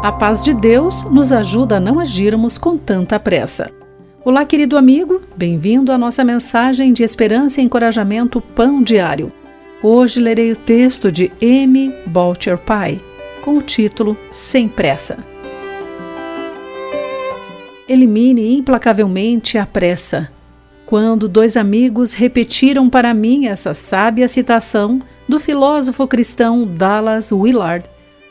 A paz de Deus nos ajuda a não agirmos com tanta pressa. Olá, querido amigo, bem-vindo à nossa mensagem de esperança e encorajamento Pão Diário. Hoje lerei o texto de M. Bolcher Pai, com o título Sem Pressa. Elimine implacavelmente a pressa. Quando dois amigos repetiram para mim essa sábia citação do filósofo cristão Dallas Willard,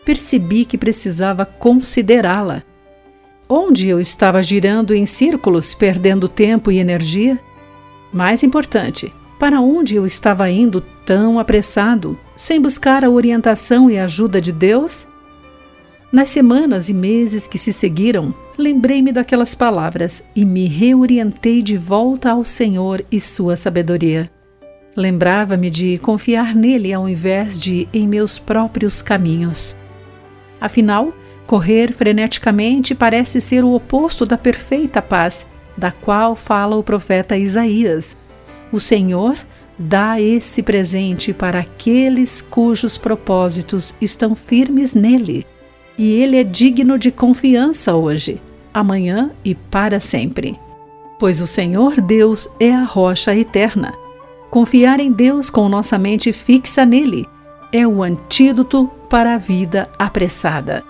percebi que precisava considerá-la. Onde eu estava girando em círculos, perdendo tempo e energia? Mais importante, para onde eu estava indo tão apressado, sem buscar a orientação e ajuda de Deus? Nas semanas e meses que se seguiram, lembrei-me daquelas palavras e me reorientei de volta ao Senhor e sua sabedoria. Lembrava-me de confiar nele ao invés de em meus próprios caminhos. Afinal, correr freneticamente parece ser o oposto da perfeita paz, da qual fala o profeta Isaías. O Senhor dá esse presente para aqueles cujos propósitos estão firmes nele. E ele é digno de confiança hoje, amanhã e para sempre. Pois o Senhor Deus é a rocha eterna. Confiar em Deus com nossa mente fixa nele é o antídoto para a vida apressada.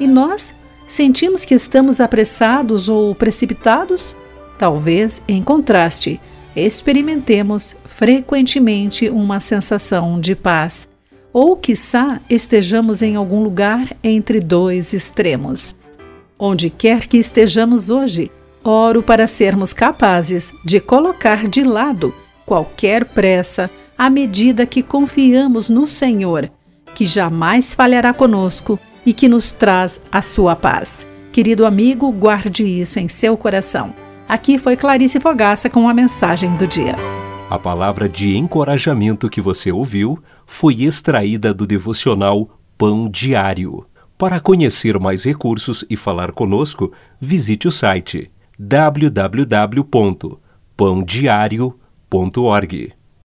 E nós sentimos que estamos apressados ou precipitados? Talvez, em contraste, experimentemos frequentemente uma sensação de paz, ou quiçá estejamos em algum lugar entre dois extremos. Onde quer que estejamos hoje, oro para sermos capazes de colocar de lado qualquer pressa à medida que confiamos no Senhor, que jamais falhará conosco e que nos traz a sua paz. Querido amigo, guarde isso em seu coração. Aqui foi Clarice Fogaça com a mensagem do dia. A palavra de encorajamento que você ouviu foi extraída do devocional Pão Diário. Para conhecer mais recursos e falar conosco, visite o site www.pãodiario.org.